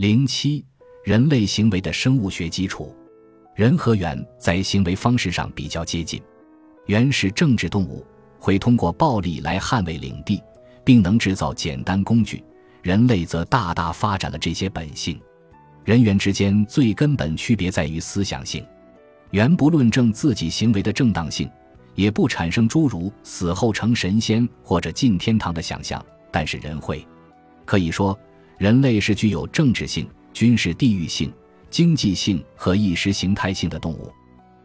零七，人类行为的生物学基础。人和猿在行为方式上比较接近。猿是政治动物，会通过暴力来捍卫领地，并能制造简单工具。人类则大大发展了这些本性。人猿之间最根本区别在于思想性。猿不论证自己行为的正当性，也不产生诸如死后成神仙或者进天堂的想象，但是人会。可以说。人类是具有政治性、军事地域性、经济性和意识形态性的动物。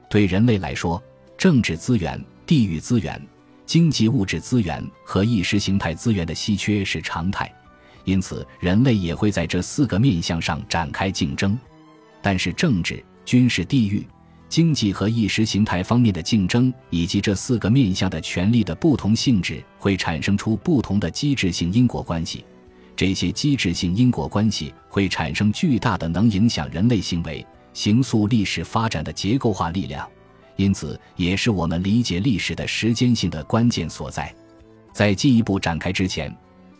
对人类来说，政治资源、地域资源、经济物质资源和意识形态资源的稀缺是常态，因此人类也会在这四个面向上展开竞争。但是，政治、军事、地域、经济和意识形态方面的竞争，以及这四个面向的权力的不同性质，会产生出不同的机制性因果关系。这些机制性因果关系会产生巨大的能影响人类行为、形塑历史发展的结构化力量，因此也是我们理解历史的时间性的关键所在。在进一步展开之前，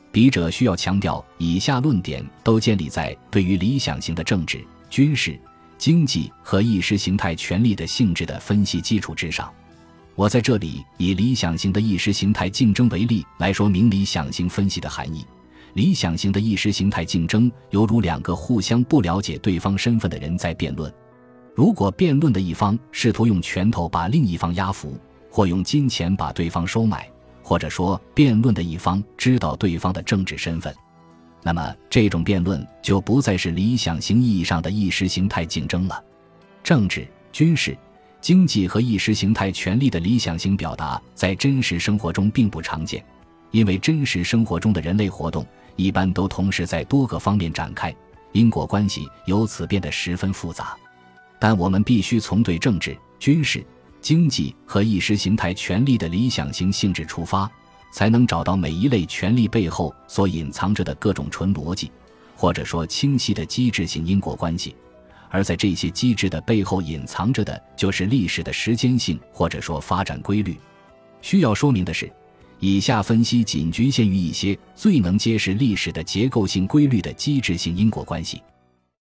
笔者需要强调，以下论点都建立在对于理想型的政治、军事、经济和意识形态权力的性质的分析基础之上。我在这里以理想型的意识形态竞争为例，来说明理想型分析的含义。理想型的意识形态竞争，犹如两个互相不了解对方身份的人在辩论。如果辩论的一方试图用拳头把另一方压服，或用金钱把对方收买，或者说辩论的一方知道对方的政治身份，那么这种辩论就不再是理想型意义上的意识形态竞争了。政治、军事、经济和意识形态权力的理想型表达，在真实生活中并不常见，因为真实生活中的人类活动。一般都同时在多个方面展开，因果关系由此变得十分复杂。但我们必须从对政治、军事、经济和意识形态权力的理想型性质出发，才能找到每一类权力背后所隐藏着的各种纯逻辑，或者说清晰的机制性因果关系。而在这些机制的背后隐藏着的，就是历史的时间性或者说发展规律。需要说明的是。以下分析仅局限于一些最能揭示历史的结构性规律的机制性因果关系。